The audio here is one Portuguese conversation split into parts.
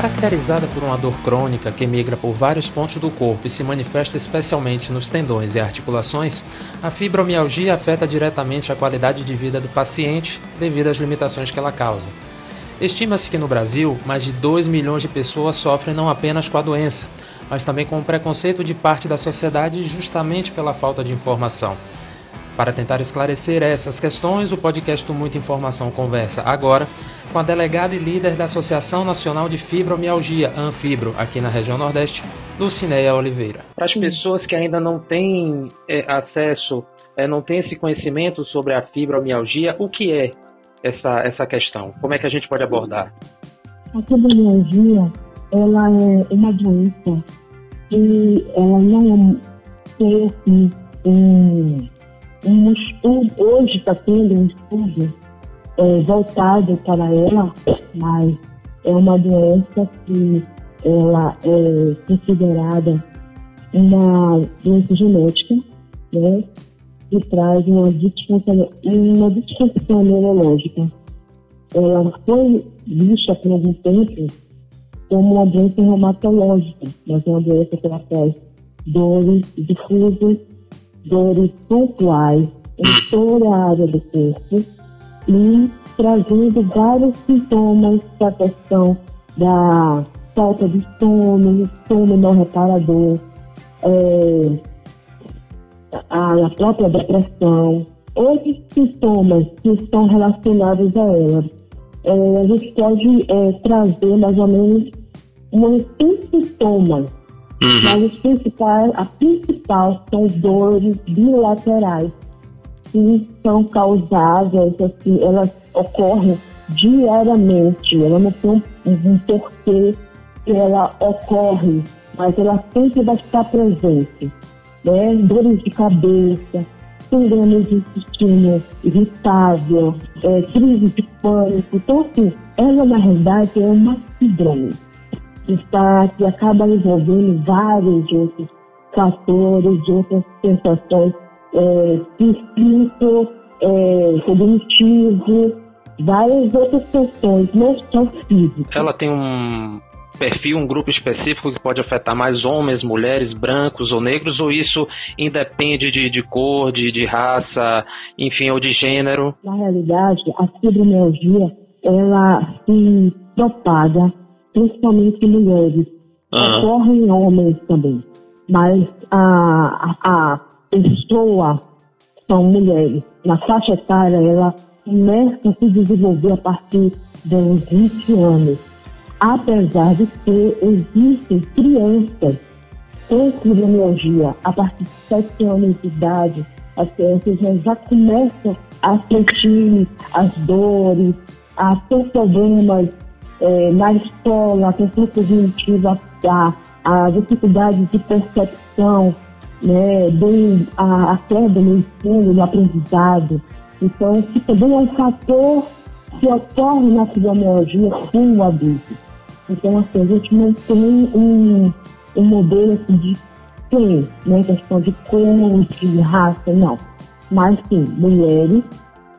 Caracterizada por uma dor crônica que migra por vários pontos do corpo e se manifesta especialmente nos tendões e articulações, a fibromialgia afeta diretamente a qualidade de vida do paciente devido às limitações que ela causa. Estima-se que no Brasil, mais de 2 milhões de pessoas sofrem não apenas com a doença, mas também com o preconceito de parte da sociedade justamente pela falta de informação. Para tentar esclarecer essas questões, o podcast Muita Informação conversa agora com a delegada e líder da Associação Nacional de Fibromialgia, Anfibro, aqui na região Nordeste, Lucinéia Oliveira. Para as pessoas que ainda não têm é, acesso, é, não têm esse conhecimento sobre a fibromialgia, o que é essa, essa questão? Como é que a gente pode abordar? A fibromialgia, ela é uma doença e ela não tem assim, um um estudo, hoje está tendo um estudo é, voltado para ela, mas é uma doença que ela é considerada uma doença genética, né? Que traz uma disfunção, uma disfunção neurológica. Ela foi vista por algum tempo como uma doença reumatológica, mas é uma doença que ela traz dores difusas dores pontuais em toda a área do corpo e trazendo vários sintomas da questão da falta de sono, sono não reparador, é, a, a, própria depressão, outros sintomas que estão relacionados a ela. É, a gente pode é, trazer mais ou menos uns sintomas Uhum. Mas os principais, a principal são dores bilaterais, que são causadas, assim, elas ocorrem diariamente, ela não tem um, um porquê que ela ocorre, mas ela sempre vai estar presente. Né? Dores de cabeça, síndrome de intestino irritável, é, crise de pânico. Então, assim, ela na realidade é uma síndrome está, que acaba envolvendo vários outros fatores, outras sensações é, físico, é, cognitivo, várias outras questões, não só físicas. Ela tem um perfil, um grupo específico que pode afetar mais homens, mulheres, brancos ou negros, ou isso independe de, de cor, de, de raça, enfim, ou de gênero? Na realidade, a fibromialgia, ela se propaga principalmente mulheres. Ah. Ocorrem homens também. Mas a, a, a pessoa são mulheres. Na faixa etária, ela começa a se desenvolver a partir dos 20 anos. Apesar de que existem crianças com fibromialgia a partir de 7 anos de idade, as crianças já, começam a sentir as dores, a ter problemas é, na escola, a questão cognitiva, a, a dificuldade de percepção, né, do, a, a queda no ensino, no aprendizado. Então, isso também é um fator que ocorre na fibromialgia com o adulto. Então, assim, a gente não tem um, um modelo assim, de quem, né, questão de cor, de raça, não. Mas sim, mulheres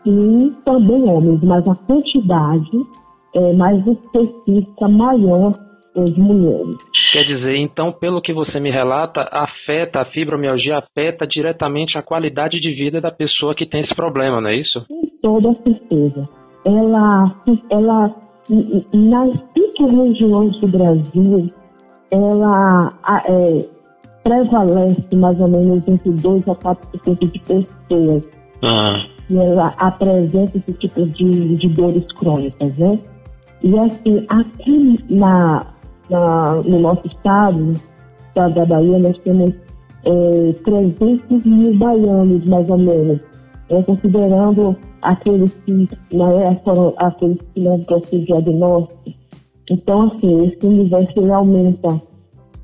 e também homens, mas a quantidade é, mais específica, maior de mulheres. Quer dizer, então, pelo que você me relata, afeta, a fibromialgia afeta diretamente a qualidade de vida da pessoa que tem esse problema, não é isso? Com toda certeza. Ela, ela nas regiões do Brasil, ela é, prevalece mais ou menos entre 2 a 4% de pessoas. Ah. E ela apresenta esse tipo de, de dores crônicas, né? E assim, aqui na, na, no nosso estado, estado da Bahia, nós temos é, 300 mil baianos, mais ou menos, é, considerando aqueles que né, foram aqueles que não possuem diagnóstico. Então, assim, esse universo aumenta.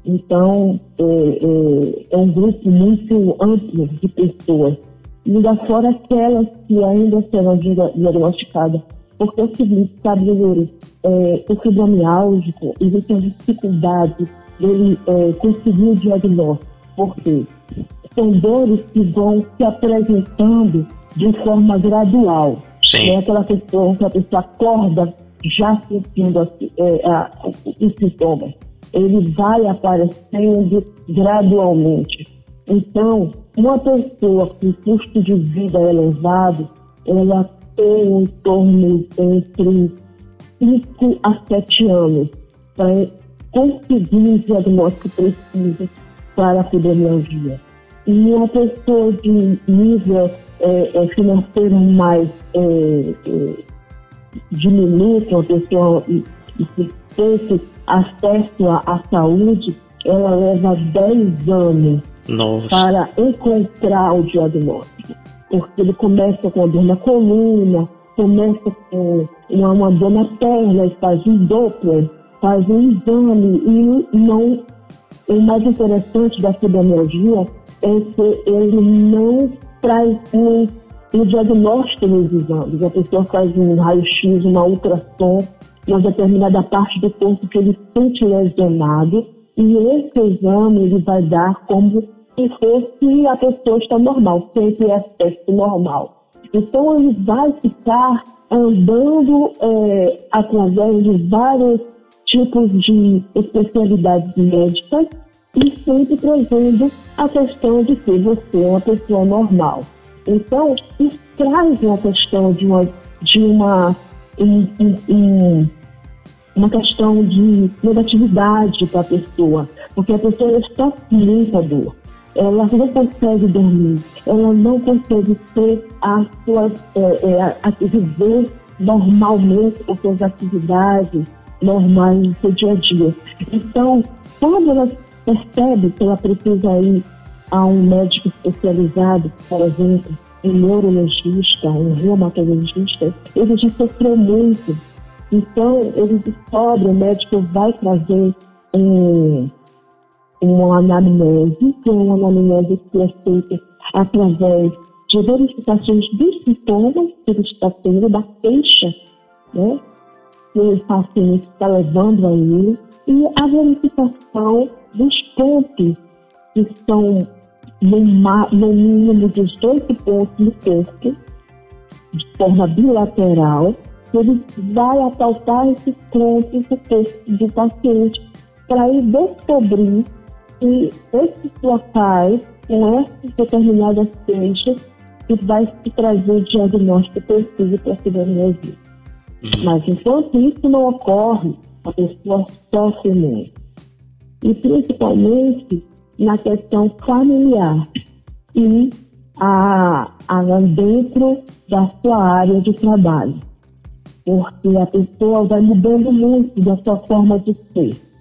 Então, é, é, é, um grupo muito amplo de pessoas. E ainda fora aquelas que ainda serão diagnosticadas porque é o seguinte, sabe, Yuri, é, o fibromialgico, existem dificuldades dele é, conseguir o diagnóstico. Por quê? São dores que vão se apresentando de forma gradual. Sim. É aquela pessoa que a pessoa acorda já sentindo é, os sintomas. Ele vai aparecendo gradualmente. Então, uma pessoa com custo de vida elevado, ela tem em torno entre 5 a 7 anos para conseguir o diagnóstico preciso para a fibromialgia. E uma pessoa de nível é, é, financeiro mais é, é, diminuto, uma pessoa que tem acesso à saúde, ela leva 10 anos Nossa. para encontrar o diagnóstico. Porque ele começa com a dor na coluna, começa com uma, uma dor na perna, faz um Doppler, faz um exame e não. O mais interessante da fibromialgia é que ele não traz um, um diagnóstico nos exames. A pessoa faz um raio-x, uma ultrassom, uma determinada parte do corpo que ele sente lesionado, e esse exame ele vai dar como se fosse a pessoa está normal, sempre é aspecto normal. Então ele vai ficar andando é, através de vários tipos de especialidades médicas e sempre trazendo a questão de que você é uma pessoa normal. Então, isso traz uma questão de uma, de uma, um, um, uma questão de negatividade para a pessoa, porque a pessoa está com muita dor. Ela não consegue dormir, ela não consegue ter as suas, é, é, a, viver normalmente as suas atividades normais no seu dia a dia. Então, quando ela percebe que ela precisa ir a um médico especializado, por exemplo, um neurologista, um reumatologista, ele já sofreu muito. Então, ele descobre, o médico vai trazer um, uma anamnese, que é uma anamnese que é feita através de verificações dos sintomas que ele está tendo, da queixa, né, que o paciente está levando a ele, e a verificação dos pontos que estão no, no mínimo 18 pontos no corpo, de forma bilateral, ele vai assaltar esses pontos do corpo do paciente para ir descobrir se esses locais, com essas determinadas queixas, que vai se trazer o diagnóstico preciso para a fibromialgia. Uhum. Mas enquanto isso não ocorre, a pessoa sofre muito. E principalmente na questão familiar e a, a dentro da sua área de trabalho. Porque a pessoa vai mudando muito da sua forma de ser.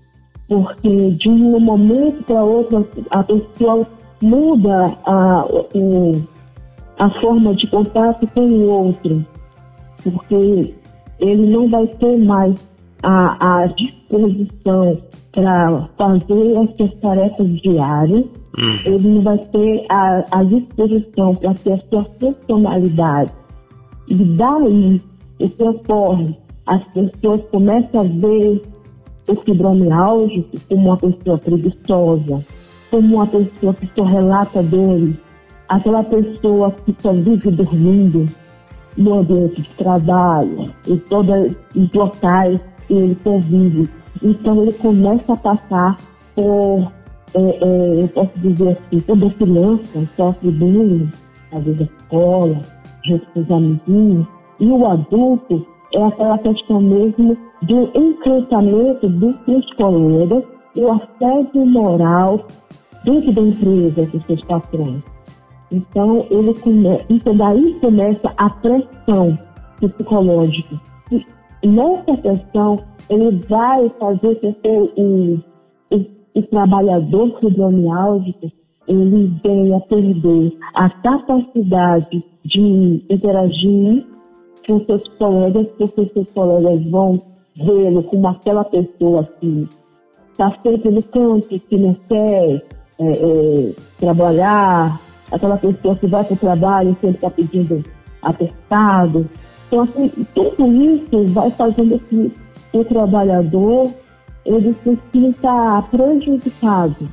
Porque de um momento para outro a pessoa muda a, a forma de contato com o outro. Porque ele não vai ter mais a, a disposição para fazer essas tarefas diárias, uhum. ele não vai ter a, a disposição para ter a sua funcionalidade. E daí, o que ocorre? As pessoas começam a ver o fibromialgia como uma pessoa preguiçosa, como uma pessoa que só relata dele, aquela pessoa que só vive dormindo no ambiente de trabalho, em todos os locais que ele convive. Então ele começa a passar por, é, é, eu posso dizer assim, toda criança sofre bullying, às vezes escola, junto com os amiguinhos, e o adulto é aquela questão mesmo do enfrentamento dos colegas e o assédio moral dentro da empresa que seus patrões. Então, ele come... então daí começa a pressão psicológica. E nessa pressão, ele vai fazer com que o, o, o trabalhador fibromialgico ele venha perder a capacidade de interagir com seus colegas, porque seus colegas vão vê-lo como aquela pessoa que está sempre no canto, que não quer é, é, trabalhar, aquela pessoa que vai para o trabalho e sempre está pedindo atestado. Então, assim, tudo isso vai fazendo que o trabalhador ele se sinta prejudicado.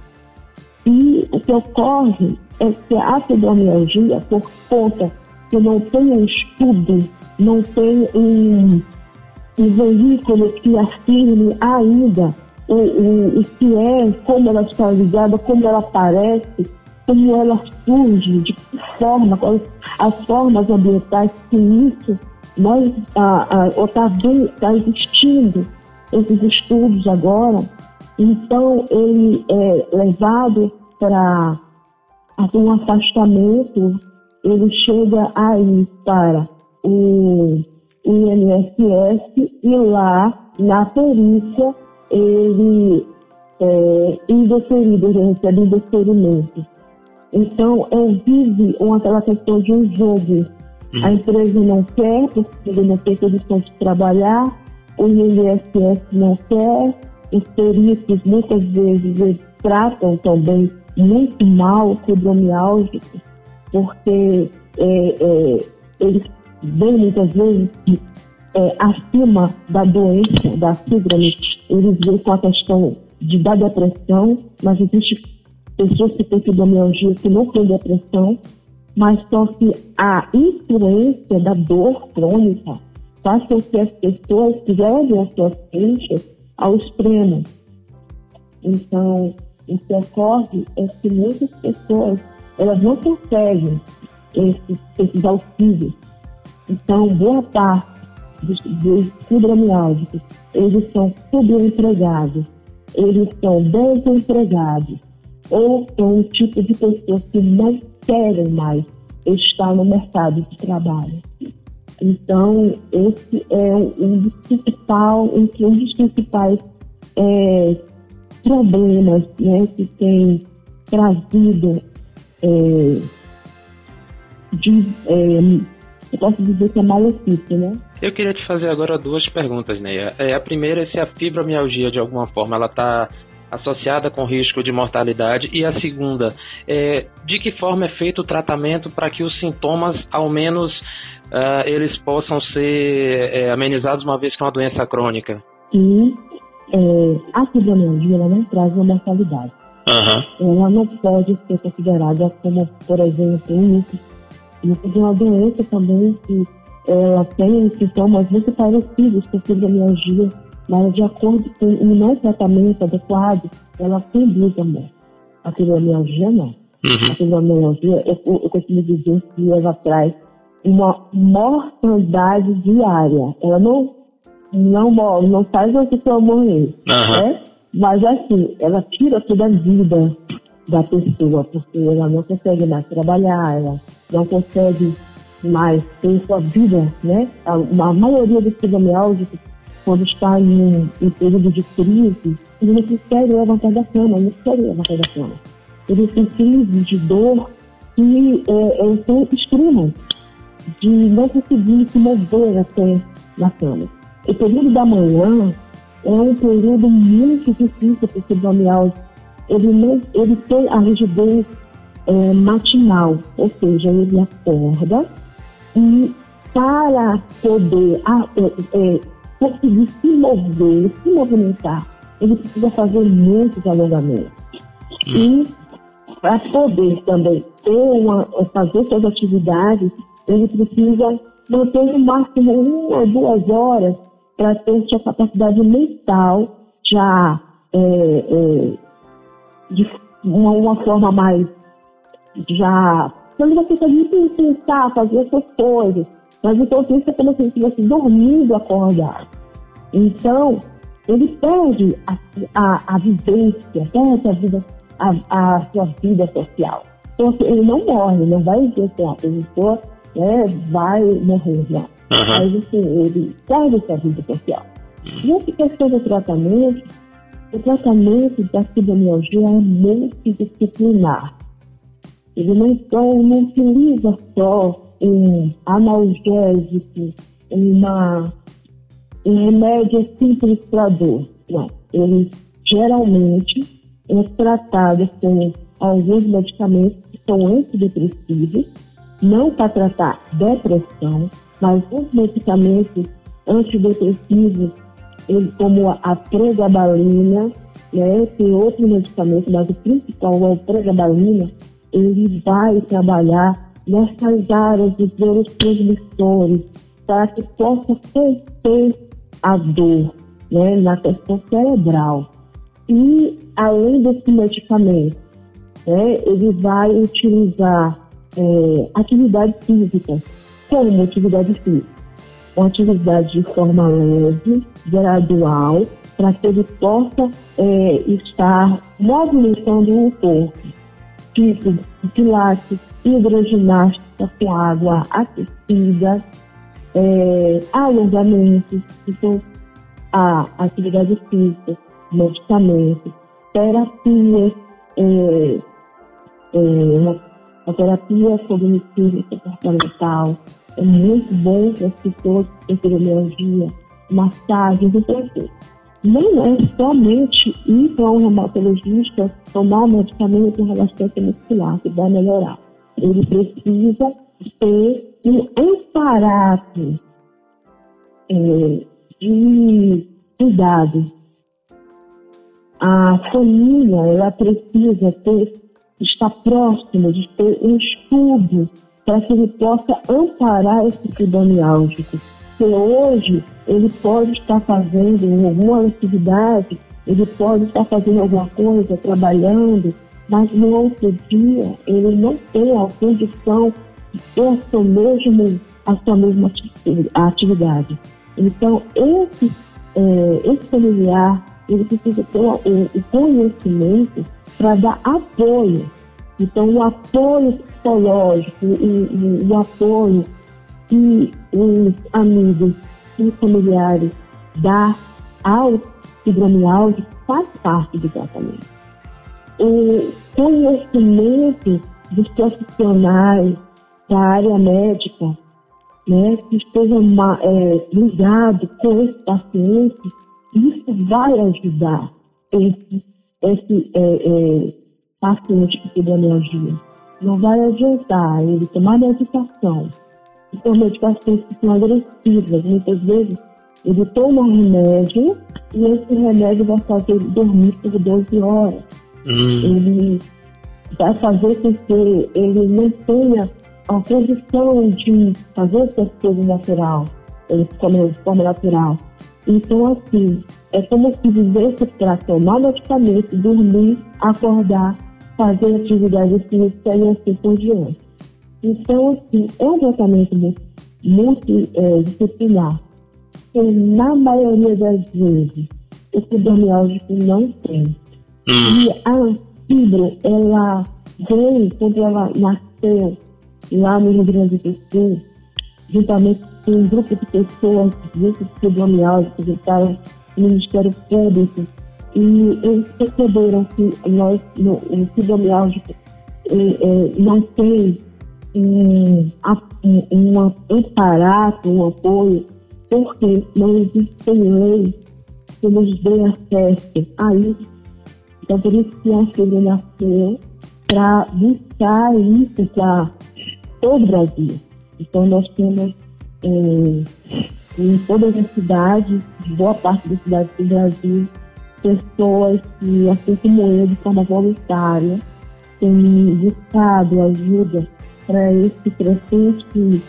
E o que ocorre é que a fibromialgia, por conta que não tem um estudo, não tem um, um veículo que afirme ainda o, o, o que é, como ela está ligada, como ela aparece, como ela surge, de que forma, quais as formas ambientais que isso nós está tá existindo esses estudos agora. Então ele é levado para um afastamento, ele chega aí para o INSS e lá na perícia ele é indeferido, ele recebe indeferimento. Então, é, vive aquela questão de um jogo. Uhum. A empresa não quer, porque ele não tem condições de trabalhar, o INSS não quer, os peritos muitas vezes eles tratam também muito mal o fibromialgico, porque é, é, eles veem muitas vezes é, acima da doença, da síndrome, eles veem com a questão de, da depressão, mas existe pessoas que têm fibromialgia que não têm depressão, mas só que a influência da dor crônica faz com que as pessoas levem as suas queixas ao extremo. Então, o que ocorre é que muitas pessoas elas não conseguem esses, esses auxílios. Então, boa parte dos, dos fibromialgicos, eles são subempregados, eles são desempregados, ou são um tipo de pessoas que não querem mais estar no mercado de trabalho. Então, esse é um dos, principal, um dos principais é, problemas né, que tem trazido é, de, é, eu posso dizer que é malefício, né? Eu queria te fazer agora duas perguntas, Neia. É, a primeira é se a fibromialgia, de alguma forma, ela está associada com risco de mortalidade. E a segunda, é, de que forma é feito o tratamento para que os sintomas, ao menos, uh, eles possam ser é, amenizados uma vez que é uma doença crônica? E é, a fibromialgia ela não traz uma mortalidade. Uhum. Ela não pode ser considerada como, por exemplo, um Lúpus é uma doença também que ela tem sintomas muito parecidos com a fibromialgia mas de acordo com o não tratamento adequado, ela conduz a morte. A fibromialgia não. Uhum. A fibromialgia, eu, eu costumo dizer que ela traz uma mortalidade diária. Ela não, não morre, não faz a pessoa morrer. Uhum. Né? Mas assim, ela tira toda a vida da pessoa, porque ela não consegue mais trabalhar, ela não consegue mais ter sua vida, né? A, a maioria dos fibromialgicos quando está em, em período de crise, ele não querem levantar da cama, não querem levantar da cama. Eles têm crises de dor que é, é, são extremas, de não conseguir se mover até na cama. O período da manhã é um período muito difícil para o fibromialgia. Ele, não, ele tem a rigidez é, matinal, ou seja, ele acorda e para poder a, é, é conseguir se mover, se movimentar, ele precisa fazer muitos alongamentos. E para poder também ter uma, fazer suas atividades, ele precisa manter no máximo uma ou duas horas para ter sua capacidade mental já é, é, de uma, uma, forma mais já quando você consegue pensar, fazer essas coisas, mas enquanto isso é como se estivesse dormindo acordado. Então, ele perde a, a, a vivência, perde a, vida, a, a sua vida social. Então, assim, ele não morre, não vai dizer que a pessoa né, vai morrer, não. Uhum. Mas, assim, ele perde sua vida social. Uhum. E essa questão do tratamento, o tratamento da fibromialgia é multidisciplinar. Ele não, então, não utiliza só um analgésico, uma, um remédio simples para dor. Não. Ele geralmente é tratado com alguns medicamentos que são antidepressivos, não para tratar depressão, mas os medicamentos antidepressivos, como a pregabalina, né, tem outro medicamento, mas o principal é a pregabalina, ele vai trabalhar nessas áreas de neurotransmissores para que possa conter a dor né, na questão cerebral. E, além desse medicamento, né, ele vai utilizar é, atividade física, como atividade física? Uma atividade de forma leve, gradual, para que ele possa é, estar movimentando o corpo, tipo pilates, hidroginástica com água aquecida, é, alongamentos, então a atividade física, medicamentos, terapias, é, é, a terapia cognitiva e comportamental é muito bom para as pessoas têm fibromialgia, massagens, então não é somente ir para um reumatologista tomar um medicamento em relaxante muscular que vai melhorar. Ele precisa ter um aparato é, de cuidado. A família ela precisa ter, estar próxima de ter um estudo para que ele possa amparar esse fibromialgico. Porque hoje ele pode estar fazendo alguma atividade, ele pode estar fazendo alguma coisa, trabalhando, mas no outro dia ele não tem a condição de ter a sua mesma, a sua mesma atividade. Então, esse, é, esse familiar, ele precisa ter o conhecimento para dar apoio. Então, o apoio psicológico, o, o, o apoio que os amigos e familiares dá ao fibromialgia faz parte do tratamento. O conhecimento dos profissionais da área médica né, que esteja é, com esse paciente, isso vai ajudar esse, esse é, é, paciente com fibromialgia. Não vai adiantar ele tomar medicação. São medicações que são agressivas. Muitas vezes ele toma um remédio e esse remédio vai fazer ele dormir por 12 horas. Hum. Ele vai fazer com que ele não tenha a condição de fazer essas coisas natural, de forma natural. Então, assim, é como se vivesse para tomar medicamento, dormir, acordar, fazer atividade física e assim por diante. Então, assim, é um tratamento multidisciplinar. É, que na maioria das vezes o fibromialgico não tem. Hum. E a fibra, ela veio quando ela nasceu lá no Rio Grande do Sul, juntamente com um grupo de pessoas, grupos fibromialgicos, que estavam no Ministério Público, e eles perceberam que nós, no, o fibromialgico é, é, não tem um, um, um aparato, um apoio, porque não existe lei que nos dê acesso a isso. Então, por isso que a filha nasceu para buscar isso para todo o Brasil. Então, nós temos é, em todas as cidades, boa parte das cidades do Brasil, pessoas que, assim como eu, de forma voluntária, têm buscado ajuda para esse crescente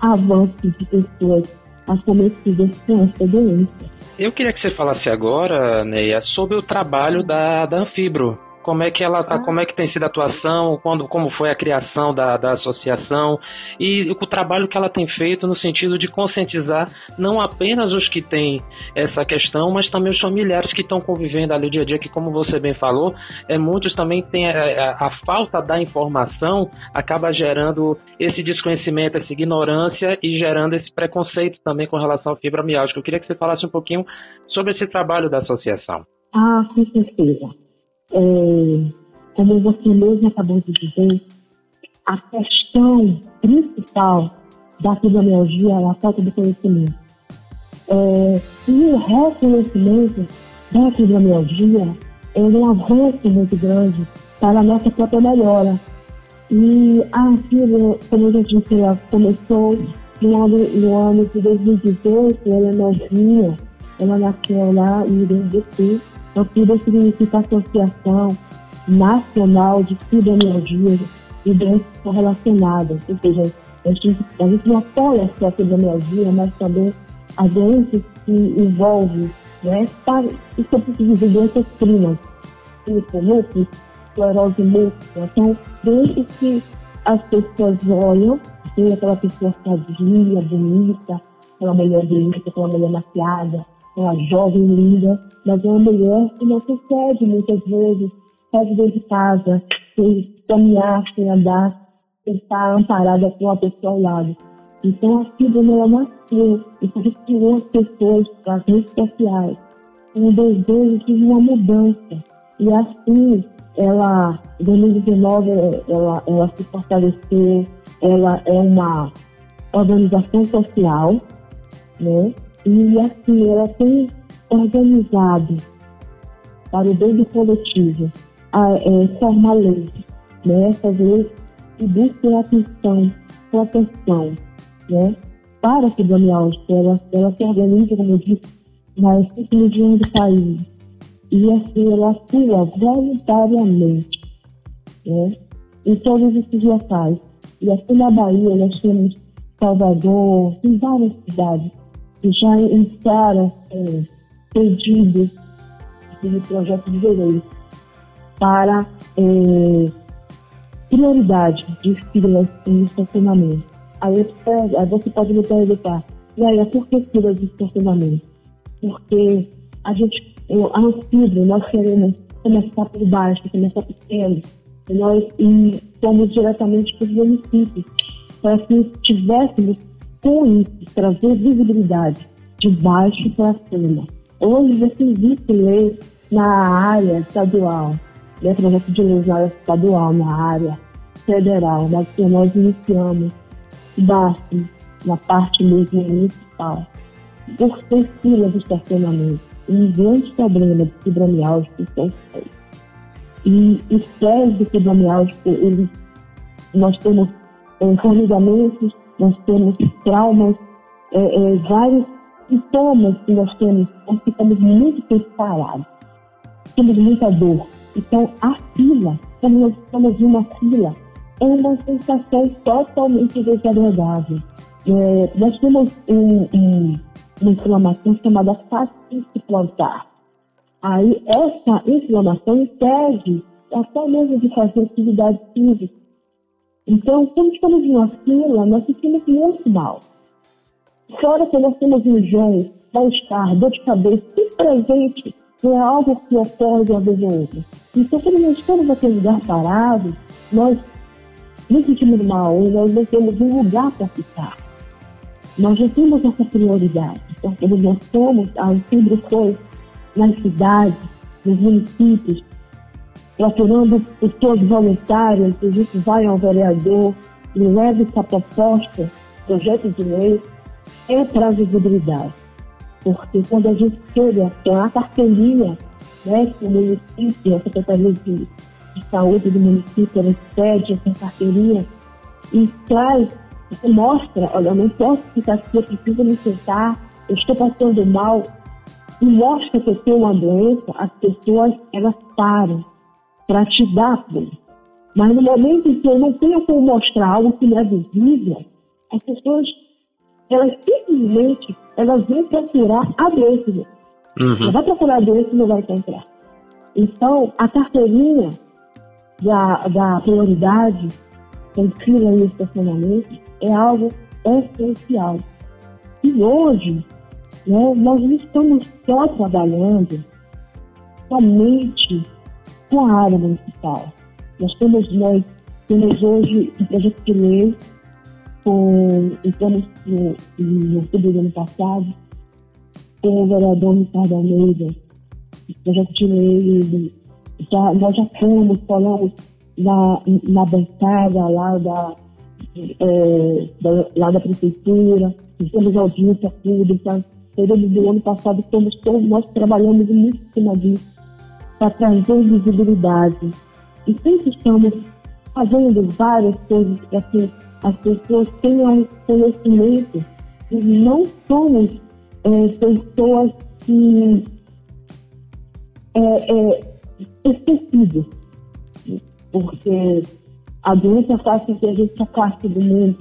avanço de pessoas acometidas com essa doença. Eu queria que você falasse agora, Neia, sobre o trabalho da, da Anfibro. Como é que ela tá, como é que tem sido a atuação, quando, como foi a criação da, da associação e o trabalho que ela tem feito no sentido de conscientizar não apenas os que têm essa questão, mas também os familiares que estão convivendo ali dia a dia, que como você bem falou, é, muitos também têm a, é, é, a, a falta da informação acaba gerando esse desconhecimento, essa ignorância e gerando esse preconceito também com relação à fibromialgia. Eu queria que você falasse um pouquinho sobre esse trabalho da associação. Ah, com certeza é, como você mesmo acabou de dizer, a questão principal da fibromialgia é a falta de conhecimento. É, e o reconhecimento da fibromialgia é um avanço muito grande para a nossa própria melhora. E a fibra, como gente ela começou no ano, no ano de 2018, ela é novinha, ela nasceu lá em Rio Grande do Sul, FIBA significa Associação Nacional de Fibromialgia e Doenças Correlacionadas, ou seja, a gente, a gente não apoia só a fibromialgia, mas também a doenças que envolvem, né, para, isso eu preciso dizer doenças primas, tipo lúpus, esclerose múltipla, são doenças que as pessoas olham, tem aquela pessoa sadia, bonita, aquela mulher bonita, aquela mulher maquiada, aquela jovem linda, mas é uma mulher que não consegue muitas vezes sair de casa, sem caminhar, sem andar, sem estar amparada com uma pessoa ao lado. Então a síndrome ela nasceu e por que as pessoas das redes sociais com o desejo de uma mudança. E assim, ela, em 2019, ela, ela se fortaleceu, ela é uma organização social, né? E assim, ela tem organizado para o bem do coletivo a, é, formar leis, né? Essas leis que busquem atenção, proteção, né? Para a fibromialgia, ela, ela se organiza, como eu disse, nas cinco do país. E assim, ela atua voluntariamente, né? Em todos esses locais. E aqui na Bahia, nós temos Salvador, em várias cidades já iniciaram é, pedidos de projeto de lei para é, prioridade de filas em estacionamento. Aí, aí você pode me perguntar, e aí, por que filas de estacionamento? Porque a gente, eu, a Anfibro, nós queremos começar por baixo, começar pequeno, e nós e fomos diretamente para os municípios, para que tivéssemos com isso, trazer visibilidade de baixo para cima. Hoje já existe lei na área estadual, né, projeto de lei na área estadual, na área federal, mas que nós iniciamos baixo, na parte mesmo municipal, por ter filas de estacionamento. Um grande problema de fibromialgia são os E os pés de fibromialgia, eles, nós temos é, nós temos traumas, é, é, vários sintomas que nós temos, nós ficamos muito preparados, temos muita dor. Então, a fila, quando nós estamos em uma fila, é uma sensação totalmente desagradável. É, nós temos um, um, uma inflamação chamada fascite plantar. Aí, essa inflamação impede até mesmo de fazer atividade física. Então, quando estamos em uma fila, nós sentimos muito mal. Fora que nós temos enjoo, mal-estar, dor de cabeça, tudo presente não é algo que ocorre de uma vez ou outra. Então, quando nós estamos naquele lugar parado, nós nos sentimos mal e nós não temos um lugar para ficar. Nós já temos essa prioridade, porque nós somos, a Antibro foi nas cidades, nos municípios, procurando pessoas voluntárias, a gente vai ao vereador e leva essa proposta, projeto de lei, é para a visibilidade. Porque quando a gente chega, a carteirinha, né, que o município, a Secretaria de de saúde do município, ela pede essa carteirinha e traz, você mostra, olha, eu não posso ficar aqui, eu preciso me sentar, eu estou passando mal, e mostra que eu tenho uma doença, as pessoas, elas param para te dar apoio. Mas no momento em que eu não tenho como mostrar algo que não é visível, as pessoas, elas simplesmente, elas vêm procurar a doença. Uhum. vai procurar a doença e não vai encontrar. Então, a carteirinha, da, da prioridade fila e estacionamento é algo essencial. E hoje, né, nós não estamos só trabalhando somente com a área municipal. Nós temos, nós temos hoje um projeto de lei, com, entramos no, no outubro do ano passado, com o vereador Ricardo Almeida, projeto de lei já, nós já fomos, falamos na, na bancada lá da, é, da, lá da prefeitura, fizemos audiência pública, período do ano passado todos, nós trabalhamos muito em cima disso, para trazer visibilidade. E sempre estamos fazendo várias coisas para que as pessoas tenham conhecimento e não somos é, pessoas que é, é, esquecidos, porque a doença faz com que a gente parte do mundo.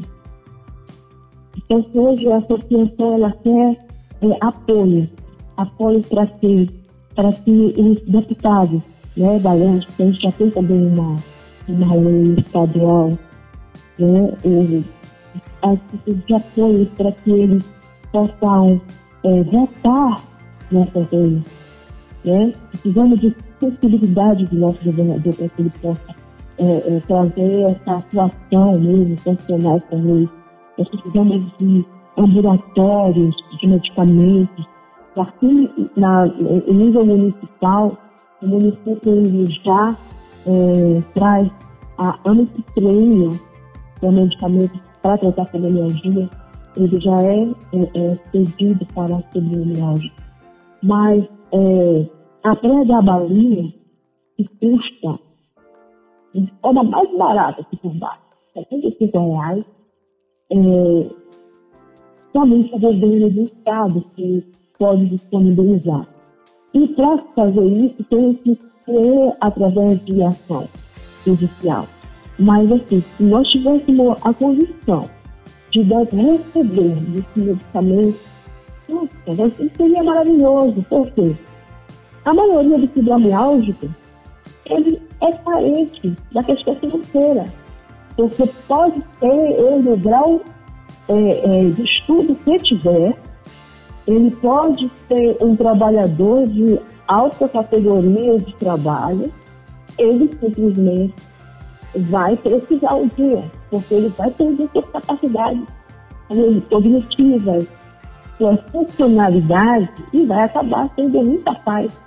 Então, hoje a associação ela quer é, apoio, apoio para que, para que os deputados né, da lei, a gente já tem também uma, uma lei estadual, né, de apoio para que eles possam é, votar nessa lei. Né? Precisamos de sensibilidade do nosso governador para que ele possa é, é, trazer essa atuação mesmo, funcionar essa lei. Nós precisamos de ambulatórios, de medicamentos. Aqui, na, em nível municipal, o município já é, traz a ampicilina, que é um medicamento para tratar fibromialgia, ele já é, é, é pedido para a fibromialgia. Mas é, a pré-gabalinha, que custa de forma mais barata que por baixo, 75 reais, é, somente o governo do Estado que pode disponibilizar. E para fazer isso, tem que ser através de ação judicial. Mas, assim, se nós tivéssemos a condição de receber esse medicamento, nossa, isso seria maravilhoso. Por quê? A maioria do fibromialgico, ele é carente da questão financeira. Porque pode ter ele o grau é, é, de estudo que tiver, ele pode ser um trabalhador de alta categoria de trabalho, ele simplesmente vai precisar o dia, porque ele vai perder suas capacidades cognitivas, sua funcionalidade e vai acabar sendo incapaz.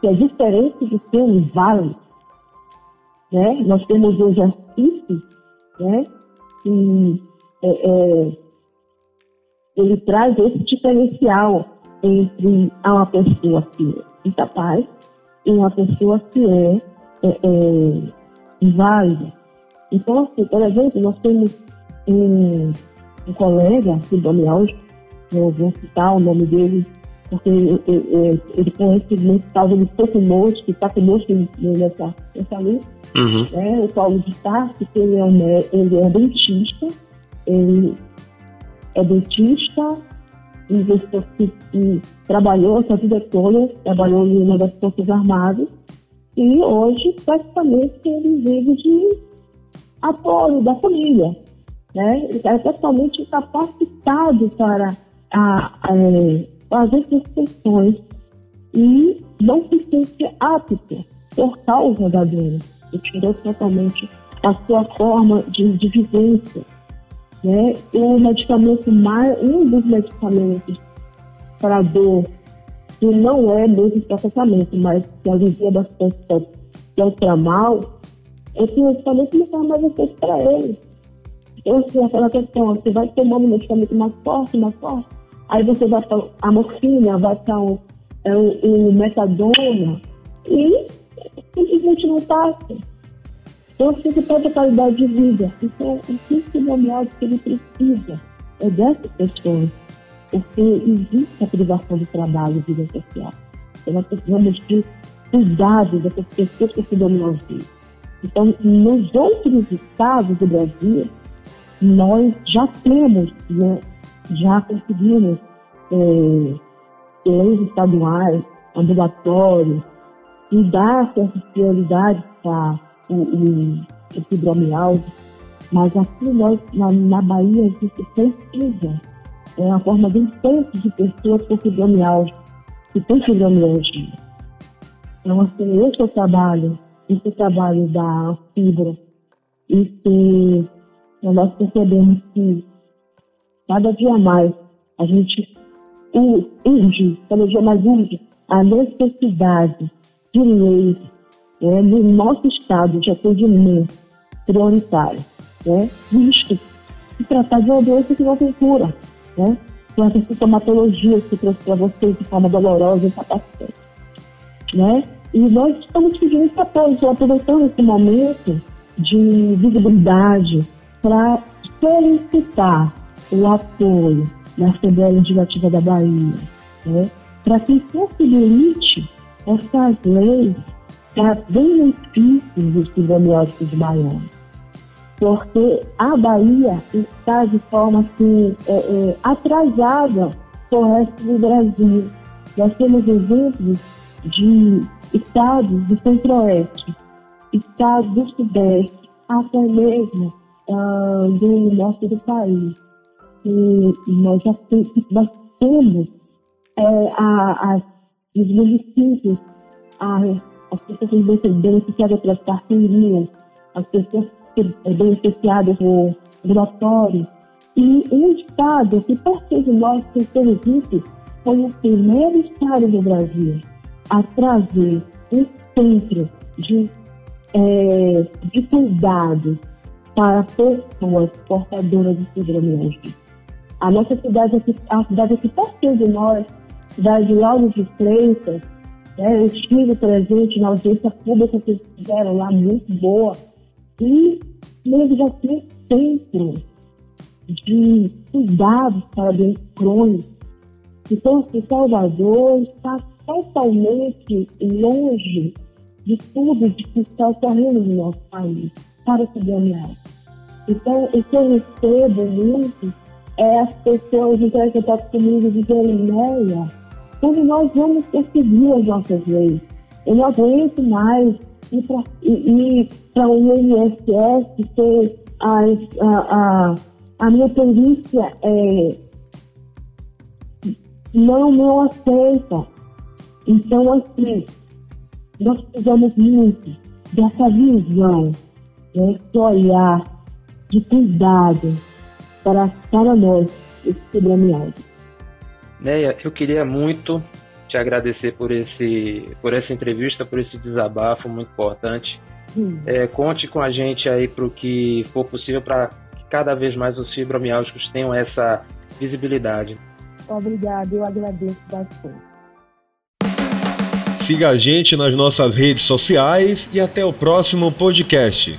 Que é diferente de ser um inválido. Né? Nós temos hoje artistas né, que é, é, ele traz esse diferencial entre uma pessoa que é incapaz e uma pessoa que é, é, é inválida. Então, assim, por exemplo, nós temos um, um colega, fibromialgia, eu vou citar o nome dele, porque ele conhece causa de estou conosco, que está conosco nessa, nessa lista, uhum. né? o Paulo de Tarso, ele é, um, ele é dentista, ele é dentista, investidor que, que trabalhou essa vida toda, trabalhou em uma das Forças Armadas, e hoje praticamente ele vive de apoio da família. Né? Ele é totalmente capacitado para a, é, fazer essas questões e não se sente apto por causa da doença. Ele tirou totalmente a sua forma de, de vivência né? O medicamento mais, um dos medicamentos para dor, que não é mesmo para tratamento, mas que alivia bastante, que é o tramal, esse medicamento não faz mais efeito para ele. Então, assim, aquela questão, você vai tomando um medicamento mais forte, mais forte, aí você vai para a morfina, vai para o, é, o, o metadona, e simplesmente não passa. Então, assim, você perde a qualidade de vida. Então, o principal que ele precisa é dessas pessoas, porque existe a privação do trabalho e vida social. Então, nós precisamos de cuidado dessas pessoas que se dominam Então, nos outros estados do Brasil, nós já temos, né, já conseguimos é, leis estaduais, ambulatórios, e dar essa prioridade para o, o fibromialgia, mas aqui nós, na, na Bahia, existe pesquisa, é uma forma bem intensa de pessoas com fibromialgia, que tem fibromialgia. Então, assim, esse trabalho, esse trabalho da fibra, e nós percebemos que cada dia mais a gente urge, cada dia mais urge a necessidade de leis é, no nosso estado de atendimento prioritário, né, visto se tratar de uma doença que não tem cura, né, com essa sintomatologia que trouxe para vocês de forma dolorosa e incapacitante. Né? E nós estamos pedindo esse apoio, aproveitando esse momento de visibilidade para solicitar o apoio da Assembleia Legislativa da Bahia, né? para que possibilite essas leis para benefício dos fibromióticos baianos. Porque a Bahia está de forma assim, é, é, atrasada o resto do Brasil. Nós temos exemplos de estados do centro-oeste, estados do sudeste, até mesmo uh, do norte do país. E nós já nós temos é, a, a, os municípios, a, as pessoas beneficiadas pelas parcerias, as pessoas beneficiadas por ambulatórios. E um estado que, de nós, que serviço, foi o primeiro estado do Brasil a trazer um centro de, é, de cuidado para pessoas portadoras de fibromialgia. A nossa cidade a cidade aqui perto de nós, de Lauro de Freitas, né, eu estive presente na audiência pública que fizeram lá, muito boa, e mesmo já tinha centro de cuidados para doentes crônicos. Então, o Salvador está totalmente longe de tudo de que está ocorrendo no nosso país para se ganhar. Então, o que eu recebo muito é as pessoas contato comigo dizendo, Néia, como nós vamos conseguir as nossas leis? Eu não aguento mais ir para o INSS ter a, a, a, minha perícia é, não, não aceita. Então, assim, nós precisamos muito dessa visão, desse olhar de cuidado para, para nós, esse fibromialgia. Neia, eu queria muito te agradecer por, esse, por essa entrevista, por esse desabafo muito importante. Hum. É, conte com a gente aí para o que for possível para que cada vez mais os fibromialgicos tenham essa visibilidade. Obrigada, eu agradeço bastante. Siga a gente nas nossas redes sociais e até o próximo podcast.